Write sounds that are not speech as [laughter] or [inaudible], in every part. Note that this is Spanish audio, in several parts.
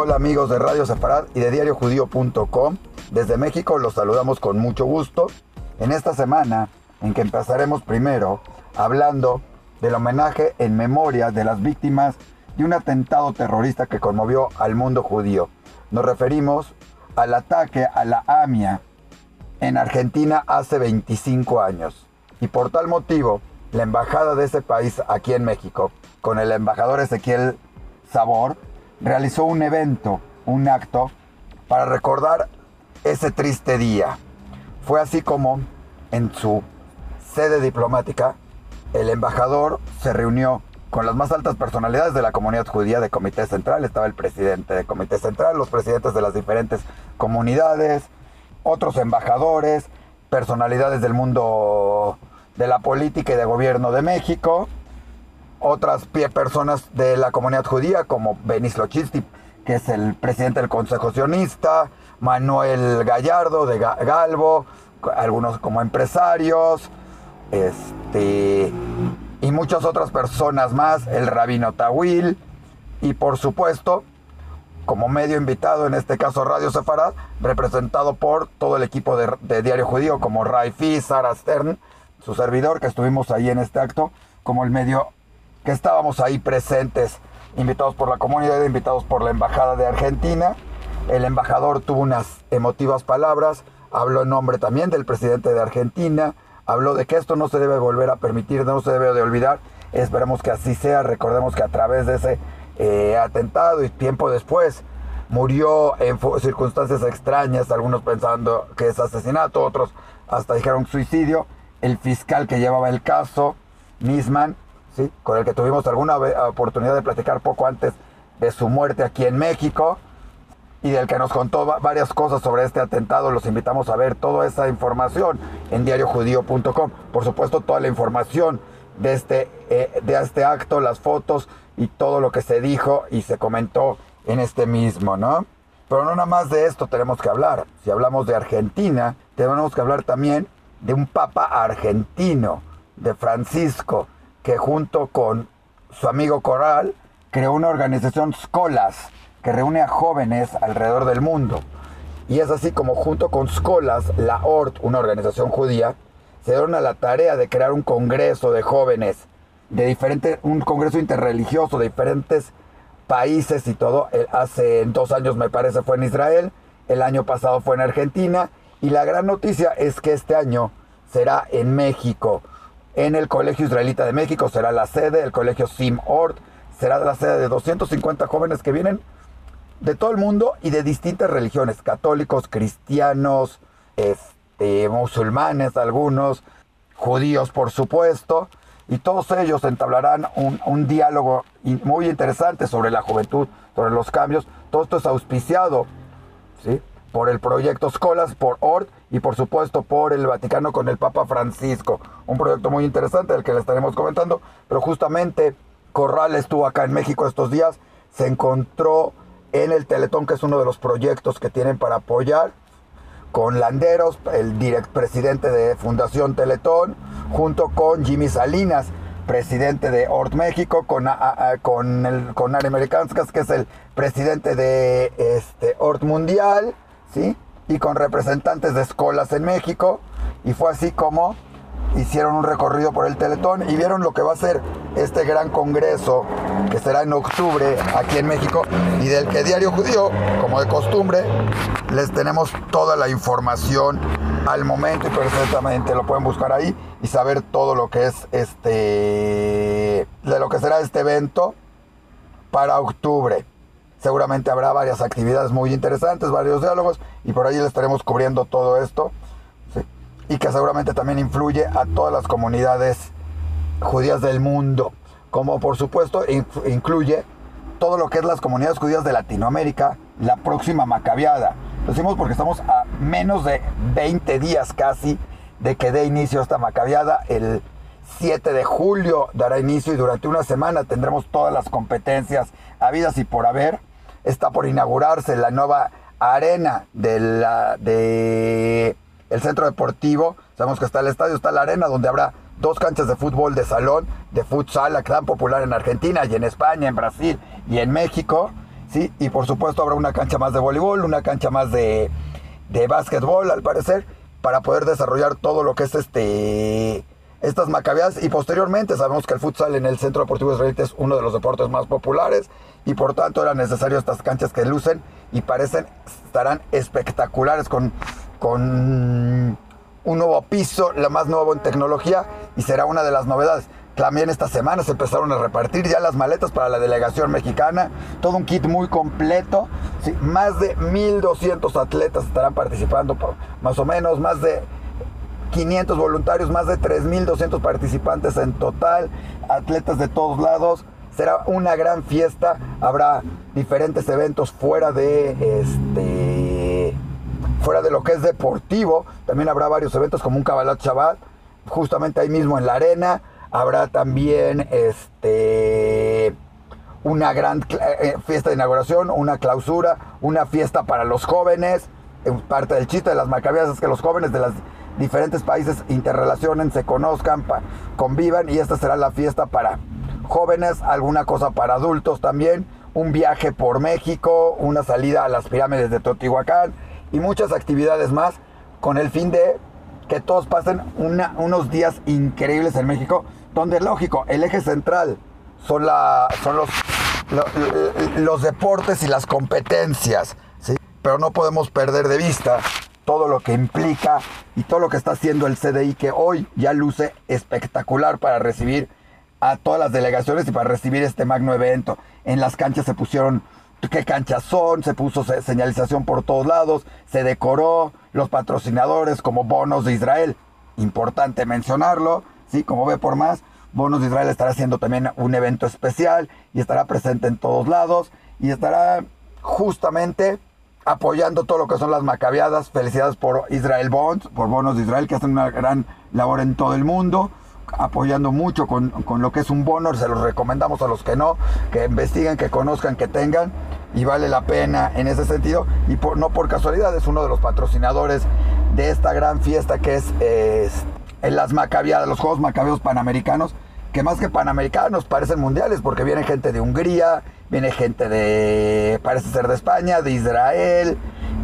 Hola amigos de Radio Sefarad y de diariojudío.com. Desde México los saludamos con mucho gusto. En esta semana en que empezaremos primero hablando del homenaje en memoria de las víctimas de un atentado terrorista que conmovió al mundo judío. Nos referimos al ataque a la AMIA en Argentina hace 25 años. Y por tal motivo, la embajada de ese país aquí en México, con el embajador Ezequiel Sabor, realizó un evento, un acto, para recordar ese triste día. Fue así como en su sede diplomática, el embajador se reunió con las más altas personalidades de la comunidad judía de Comité Central. Estaba el presidente de Comité Central, los presidentes de las diferentes comunidades, otros embajadores, personalidades del mundo de la política y de gobierno de México, otras personas de la comunidad judía como Benis Lochisti, que es el presidente del Consejo Sionista, Manuel Gallardo de Galvo, algunos como empresarios, este, y muchas otras personas más, el rabino Tawil, y por supuesto, como medio invitado, en este caso Radio Sefarad, representado por todo el equipo de, Diario Judío, como Raifi, Sara Stern, su servidor, que estuvimos ahí en este acto, como el medio que estábamos ahí presentes, invitados por la comunidad, invitados por la Embajada de Argentina. El embajador tuvo unas emotivas palabras, habló en nombre también del presidente de Argentina, habló de que esto no se debe volver a permitir, no se debe de olvidar. Esperemos que así sea. Recordemos que a través de ese eh, atentado y tiempo después murió en circunstancias extrañas, algunos pensando que es asesinato, otros hasta dijeron suicidio. El fiscal que llevaba el caso, Nisman, con el que tuvimos alguna oportunidad de platicar poco antes de su muerte aquí en México, y del que nos contó varias cosas sobre este atentado. Los invitamos a ver toda esa información en diariojudío.com. Por supuesto, toda la información de este, eh, de este acto, las fotos y todo lo que se dijo y se comentó en este mismo, ¿no? Pero no nada más de esto tenemos que hablar. Si hablamos de Argentina, tenemos que hablar también de un papa argentino, de Francisco, que junto con su amigo Coral creó una organización Scolas, que reúne a jóvenes alrededor del mundo. Y es así como junto con Skolas, la ORT, una organización judía, se dieron a la tarea de crear un congreso de jóvenes, de diferentes, un congreso interreligioso de diferentes países y todo. Hace dos años me parece fue en Israel, el año pasado fue en Argentina y la gran noticia es que este año será en México. En el Colegio Israelita de México será la sede, el Colegio Sim Ort será la sede de 250 jóvenes que vienen de todo el mundo y de distintas religiones, católicos, cristianos, este, musulmanes, algunos, judíos por supuesto, y todos ellos entablarán un, diálogo muy interesante sobre la juventud, sobre los cambios. Todo esto es auspiciado ¿sí? Por el proyecto Scolas, por ORT y por supuesto por el Vaticano con el Papa Francisco. Un proyecto muy interesante del que le estaremos comentando, pero justamente Corral estuvo acá en México estos días, se encontró en el Teletón, que es uno de los proyectos que tienen para apoyar, con Landeros, el direct presidente de Fundación Teletón, junto con Jimmy Salinas, presidente de Ort México, con, con, el, con Are Americanskas, que es el presidente de este, Ort Mundial, ¿sí? y con representantes de escuelas en México. Y fue así como hicieron un recorrido por el Teletón y vieron lo que va a ser este gran congreso que será en octubre aquí en México y del que Diario Judío, como de costumbre, les tenemos toda la información al momento y perfectamente lo pueden buscar ahí y saber todo lo que es este de lo que será este evento para octubre. Seguramente habrá varias actividades muy interesantes, varios diálogos y por ahí les estaremos cubriendo todo esto y que seguramente también influye a todas las comunidades judías del mundo, como por supuesto incluye todo lo que es las comunidades judías de Latinoamérica, la próxima macabiada. Lo decimos porque estamos a menos de 20 días casi de que dé inicio esta macabiada. El 7 de julio dará inicio y durante una semana tendremos todas las competencias habidas y por haber. Está por inaugurarse la nueva arena de centro deportivo. Sabemos que está el estadio, está la arena, donde habrá dos canchas de fútbol de salón, de futsal, tan popular en Argentina y en España, en Brasil y en México. ¿sí? Y por supuesto habrá una cancha más de voleibol, una cancha más de, de básquetbol, al parecer, para poder desarrollar todo lo que es este estas macabeadas y posteriormente sabemos que el futsal en el Centro Deportivo Israelita es uno de los deportes más populares y por tanto eran necesarias estas canchas que lucen y parecen estarán espectaculares con, con un nuevo piso, lo más nuevo en tecnología y será una de las novedades. También esta semana se empezaron a repartir ya las maletas para la delegación mexicana, todo un kit muy completo. más de 1.200 atletas estarán participando, más o menos, más de 500 voluntarios, más de 3.200 participantes en total, atletas de todos lados. Será una gran fiesta, habrá diferentes eventos fuera de este fuera de lo que es deportivo, también habrá varios eventos como un Cabalat Shabbat, justamente ahí mismo en la arena Habrá también este, una gran eh, fiesta de inauguración, una clausura, una fiesta para los jóvenes. Eh, parte del chiste de las macabeas es que los jóvenes de los diferentes países interrelacionen, se conozcan, convivan y esta será la fiesta para jóvenes, alguna cosa para adultos también, un viaje por México, una salida a las pirámides de Teotihuacán y muchas actividades más con el fin de que todos pasen unos días increíbles en México donde lógico, el eje central son, la, son los, los deportes y las competencias, ¿sí? pero no podemos perder de vista todo lo que implica y todo lo que está haciendo el CDI que hoy ya luce espectacular para recibir a todas las delegaciones y para recibir este magno evento. En las canchas se pusieron qué canchas son, se puso señalización por todos lados, se decoró los patrocinadores como Bonos de Israel, importante mencionarlo, sí, como ve por más, Bonos de Israel estará haciendo también un evento especial y estará presente en todos lados y estará justamente apoyando todo lo que son las macabeadas. Felicidades por Israel Bonds, por Bonos de Israel, que hacen una gran labor en todo el mundo, apoyando mucho con, lo que es un bono. Se los recomendamos a los que no, que investiguen, que conozcan, que tengan. Y vale la pena en ese sentido. Y por, no por casualidad, es uno de los patrocinadores de esta gran fiesta que es, en las macabeadas, los Juegos Macabeos Panamericanos, que más que Panamericanos parecen mundiales, porque viene gente de Hungría, viene gente de, parece ser de España, de Israel,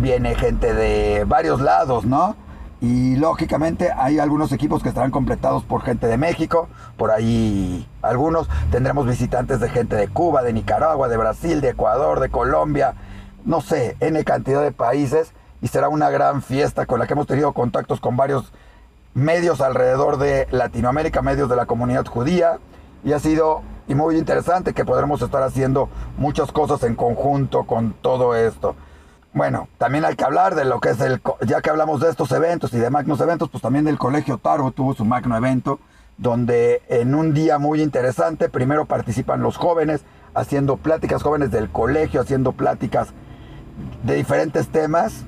viene gente de varios lados, ¿no? Y lógicamente hay algunos equipos que estarán completados por gente de México, por ahí algunos. Tendremos visitantes de gente de Cuba, de Nicaragua, de Brasil, de Ecuador, de Colombia, no sé, N cantidad de países. Y será una gran fiesta con la que hemos tenido contactos con varios medios alrededor de Latinoamérica, medios de la comunidad judía, y ha sido y muy interesante que podremos estar haciendo muchas cosas en conjunto con todo esto. Bueno, también hay que hablar de lo que es el, ya que hablamos de estos eventos y de magnos eventos, pues también del Colegio Taro tuvo su magno evento, donde en un día muy interesante, primero participan los jóvenes, haciendo pláticas jóvenes del colegio, haciendo pláticas de diferentes temas,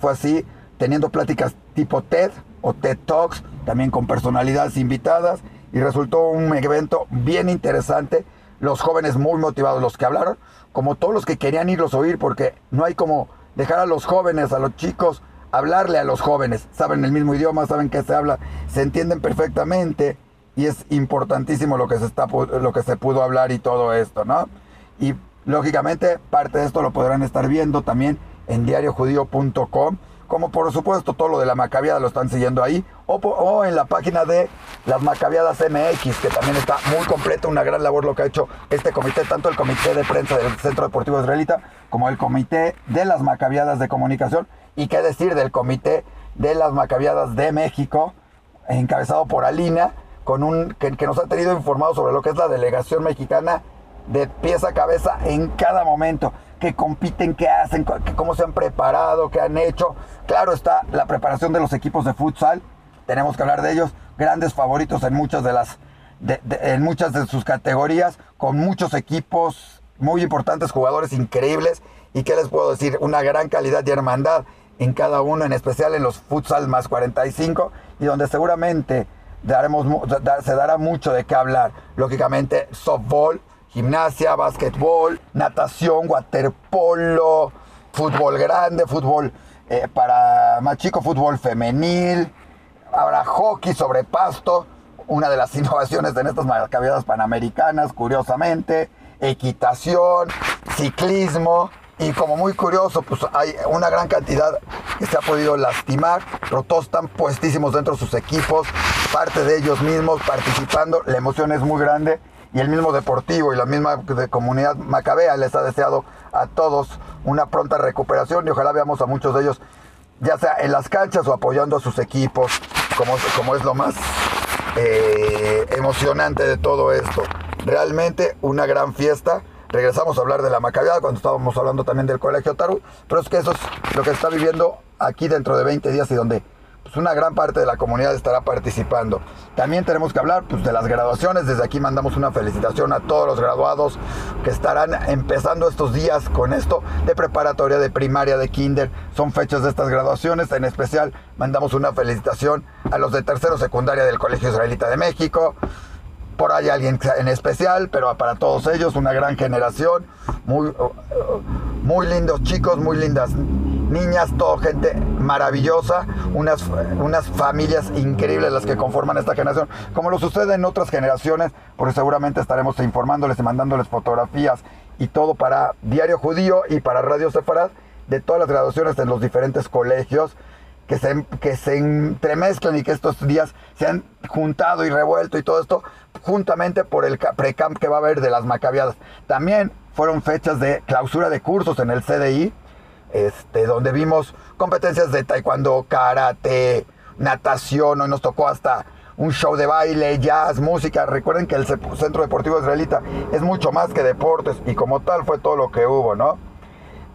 fue así, teniendo pláticas tipo TED, o TED Talks, también con personalidades invitadas, y resultó un evento bien interesante. Los jóvenes muy motivados, los que hablaron, como todos los que querían irlos a oír, porque no hay como dejar a los jóvenes, a los chicos, hablarle a los jóvenes. Saben el mismo idioma, saben qué se habla, se entienden perfectamente y es importantísimo lo que se, está, lo que se pudo hablar y todo esto, ¿no? Y lógicamente parte de esto lo podrán estar viendo también en diariojudío.com como por supuesto todo lo de la Macabiada lo están siguiendo ahí, o, en la página de las Macabiadas MX, que también está muy completa, una gran labor lo que ha hecho este comité, tanto el comité de prensa del Centro Deportivo Israelita, como el comité de las Macabiadas de Comunicación, y qué decir del comité de las Macabiadas de México, encabezado por Alina, con un, que, que nos ha tenido informado sobre lo que es la delegación mexicana de pieza a cabeza en cada momento que compiten, qué hacen, cómo se han preparado, qué han hecho. Claro está la preparación de los equipos de futsal, tenemos que hablar de ellos, grandes favoritos en muchas de las en muchas de sus categorías, con muchos equipos muy importantes, jugadores increíbles y qué les puedo decir, una gran calidad y hermandad en cada uno, en especial en los futsal más 45 y donde seguramente daremos, se dará mucho de qué hablar. Lógicamente, softball, gimnasia, básquetbol, natación, waterpolo, fútbol grande, fútbol eh, para más chico, fútbol femenil, habrá hockey sobre pasto, una de las [laughs] innovaciones en estas macabeadas panamericanas, curiosamente, equitación, ciclismo, y como muy curioso, pues hay una gran cantidad que se ha podido lastimar, pero todos están puestísimos dentro de sus equipos, parte de ellos mismos participando, la emoción es muy grande y el mismo deportivo y la misma comunidad macabea les ha deseado a todos una pronta recuperación y ojalá veamos a muchos de ellos ya sea en las canchas o apoyando a sus equipos, como, como es lo más eh, emocionante de todo esto. Realmente una gran fiesta regresamos a hablar de la macabeada cuando estábamos hablando también del colegio Taru, pero es que eso es lo que está viviendo aquí dentro de 20 días y donde pues, una gran parte de la comunidad estará participando. También tenemos que hablar pues, de las graduaciones, desde aquí mandamos una felicitación a todos los graduados que estarán empezando estos días con esto de preparatoria, de primaria, de kinder, son fechas de estas graduaciones, en especial mandamos una felicitación a los de tercero secundaria del Colegio Israelita de México, por ahí alguien en especial, pero para todos ellos una gran generación, muy, muy lindos chicos, muy lindas niñas, todo gente maravillosa, unas, unas familias increíbles las que conforman esta generación, como lo sucede en otras generaciones, porque seguramente estaremos informándoles y mandándoles fotografías y todo para Diario Judío y para Radio Sefarad de todas las graduaciones en los diferentes colegios que se, que se entremezclan y que estos días se han juntado y revuelto y todo esto juntamente por el precamp que va a haber de las macabiadas. También fueron fechas de clausura de cursos en el CDI, este, donde vimos competencias de taekwondo, karate, natación, hoy nos tocó hasta un show de baile, jazz, música. Recuerden que el Centro Deportivo Israelita es mucho más que deportes y como tal fue todo lo que hubo, ¿no?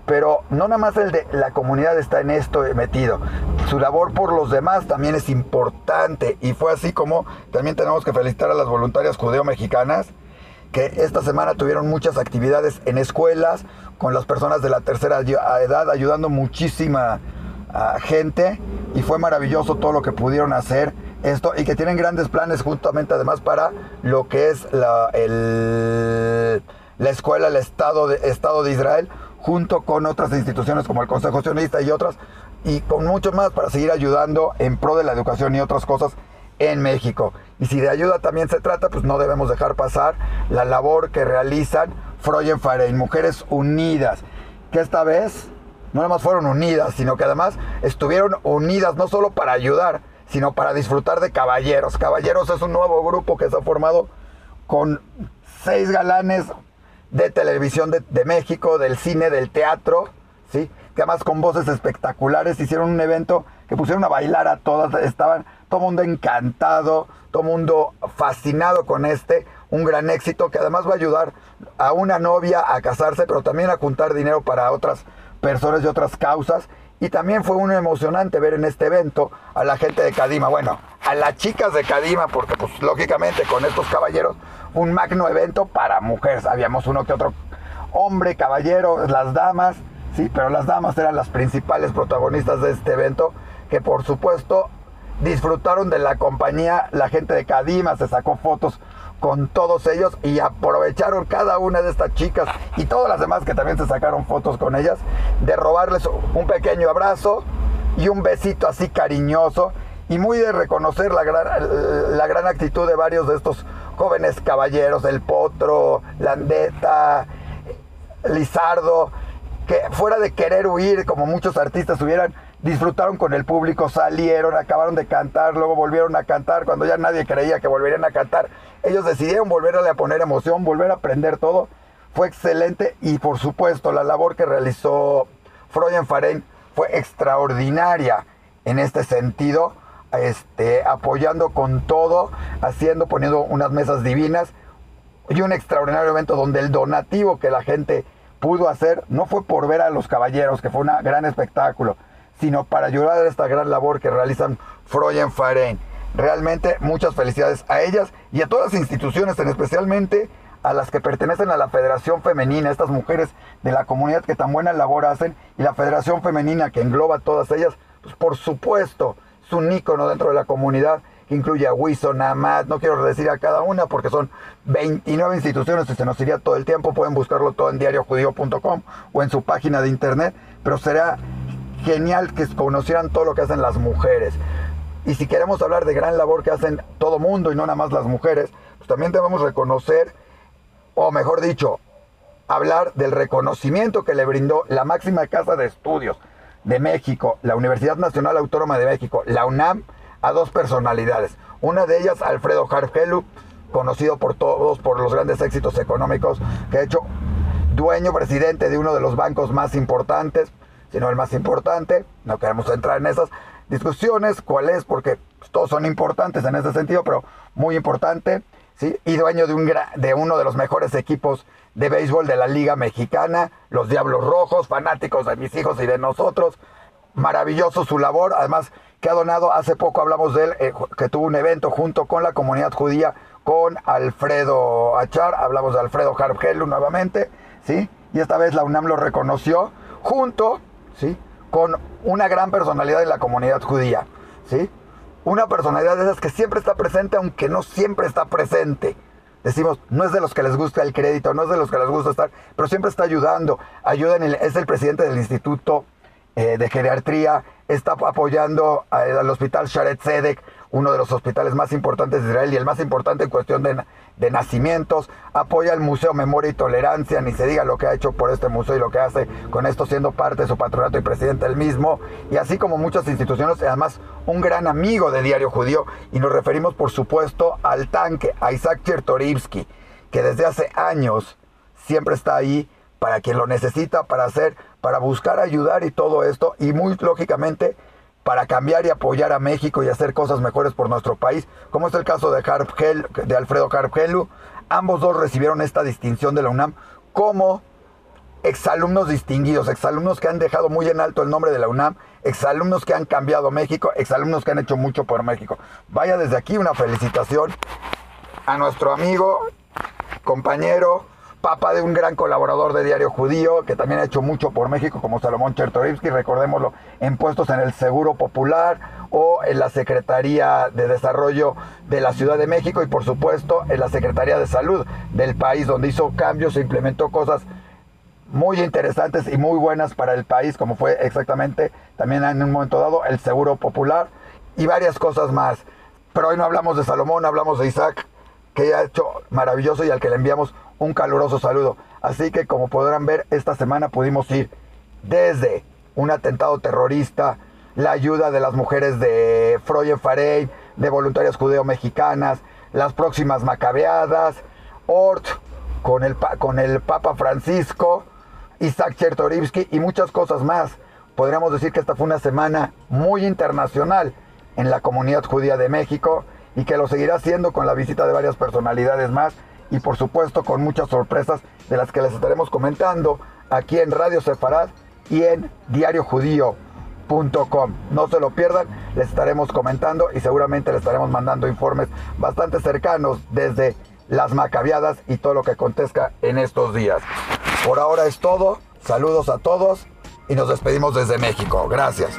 Pero no nada más el de la comunidad está en esto metido. Su labor por los demás también es importante. Y fue así como también tenemos que felicitar a las voluntarias judeo-mexicanas que esta semana tuvieron muchas actividades en escuelas con las personas de la tercera edad, ayudando muchísima gente. Y fue maravilloso todo lo que pudieron hacer esto y que tienen grandes planes justamente además para lo que es la, la escuela, el Estado de, Estado de Israel junto con otras instituciones como el Consejo Sionista y otras, y con mucho más para seguir ayudando en pro de la educación y otras cosas en México. Y si de ayuda también se trata, pues no debemos dejar pasar la labor que realizan Freuen Mujeres Unidas, que esta vez no nada más fueron unidas, sino que además estuvieron unidas no solo para ayudar, sino para disfrutar de Caballeros. Caballeros es un nuevo grupo que se ha formado con seis galanes de televisión de, México, del cine, del teatro, ¿sí? que además con voces espectaculares hicieron un evento que pusieron a bailar a todas, estaban todo mundo encantado, todo mundo fascinado con este, un gran éxito que además va a ayudar a una novia a casarse, pero también a juntar dinero para otras personas y otras causas. Y también fue muy emocionante ver en este evento a la gente de Cadima, bueno, a las chicas de Cadima, porque pues lógicamente con estos caballeros un magno evento para mujeres. Habíamos uno que otro hombre, caballero, las damas, sí, pero las damas eran las principales protagonistas de este evento, que por supuesto disfrutaron de la compañía, la gente de Cadima se sacó fotos con todos ellos y aprovecharon cada una de estas chicas y todas las demás que también se sacaron fotos con ellas, de robarles un pequeño abrazo y un besito así cariñoso y muy de reconocer la gran, la gran actitud de varios de estos jóvenes caballeros, el Potro, Landeta, Lizardo, que fuera de querer huir, como muchos artistas hubieran, disfrutaron con el público, salieron, acabaron de cantar, luego volvieron a cantar cuando ya nadie creía que volverían a cantar. Ellos decidieron volverle a poner emoción, volver a aprender todo. Fue excelente y por supuesto la labor que realizó Freuden Farein fue extraordinaria en este sentido este, apoyando con todo, haciendo, poniendo unas mesas divinas y un extraordinario evento donde el donativo que la gente pudo hacer no fue por ver a los caballeros, que fue un gran espectáculo, sino para ayudar a esta gran labor que realizan Freuen Farein. Realmente muchas felicidades a ellas y a todas las instituciones, en especialmente a las que pertenecen a la Federación Femenina, estas mujeres de la comunidad que tan buena labor hacen, y la Federación Femenina que engloba a todas ellas, pues por supuesto, es un ícono dentro de la comunidad que incluye a Wilson, a no quiero decir a cada una porque son 29 instituciones y se nos iría todo el tiempo, pueden buscarlo todo en diariojudío.com o en su página de internet, pero será genial que conocieran todo lo que hacen las mujeres. Y si queremos hablar de gran labor que hacen todo mundo y no nada más las mujeres, pues también debemos reconocer, o mejor dicho, hablar del reconocimiento que le brindó la máxima casa de estudios de México, la Universidad Nacional Autónoma de México, la UNAM, a dos personalidades. Una de ellas, Alfredo Harfelu, conocido por todos por los grandes éxitos económicos que ha hecho, dueño presidente de uno de los bancos más importantes, si no el más importante, no queremos entrar en esas discusiones, cuál es, porque todos son importantes en ese sentido, pero muy importante, ¿sí? y dueño de, un, de uno de los mejores equipos de béisbol de la Liga Mexicana, los Diablos Rojos, fanáticos de mis hijos y de nosotros. Maravilloso su labor, además que ha donado, hace poco hablamos de él, eh, que tuvo un evento junto con la comunidad judía, con Alfredo Achar, hablamos de Alfredo Harbgelu nuevamente, ¿sí? Y esta vez la UNAM lo reconoció junto, ¿sí? Con una gran personalidad de la comunidad judía, ¿sí? Una personalidad de esas que siempre está presente, aunque no siempre está presente decimos, no es de los que les gusta el crédito, no es de los que les gusta estar, pero siempre está ayudando. Ayuda es el presidente del Instituto eh, de Geriatría, está apoyando al hospital Sharet Zedek, uno de los hospitales más importantes de Israel y el más importante en cuestión de, de, nacimientos. Apoya al Museo Memoria y Tolerancia, ni se diga lo que ha hecho por este museo y lo que hace con esto siendo parte de su patronato y presidente del mismo. Y así como muchas instituciones, además un gran amigo de Diario Judío. Y nos referimos por supuesto al tanque, a Isaac Chertorivsky, que desde hace años siempre está ahí para quien lo necesita, para hacer, para buscar ayudar y todo esto. Y muy lógicamente para cambiar y apoyar a México y hacer cosas mejores por nuestro país, como es el caso de, de Alfredo Carpgelu. Ambos dos recibieron esta distinción de la UNAM como exalumnos distinguidos, exalumnos que han dejado muy en alto el nombre de la UNAM, exalumnos que han cambiado México, exalumnos que han hecho mucho por México. Vaya desde aquí una felicitación a nuestro amigo, compañero, papa de un gran colaborador de Diario Judío, que también ha hecho mucho por México, como Salomón Chertorivsky, recordémoslo, en puestos en el Seguro Popular o en la Secretaría de Desarrollo de la Ciudad de México y por supuesto en la Secretaría de Salud del país, donde hizo cambios e implementó cosas muy interesantes y muy buenas para el país, como fue exactamente también en un momento dado el Seguro Popular y varias cosas más. Pero hoy no hablamos de Salomón, hablamos de Isaac, que ha hecho maravilloso y al que le enviamos un caluroso saludo. Así que como podrán ver, esta semana pudimos ir desde un atentado terrorista, la ayuda de las mujeres de Froyen Farey, de voluntarias judeo-mexicanas, las próximas macabeadas, Ort con el, con el Papa Francisco, Isaac Chertorivsky y muchas cosas más. Podríamos decir que esta fue una semana muy internacional en la comunidad judía de México y que lo seguirá siendo con la visita de varias personalidades más y por supuesto con muchas sorpresas de las que les estaremos comentando aquí en Radio Sefarad y en diariojudío.com. No se lo pierdan, les estaremos comentando y seguramente les estaremos mandando informes bastante cercanos desde las macabiadas y todo lo que acontezca en estos días. Por ahora es todo, saludos a todos y nos despedimos desde México. Gracias.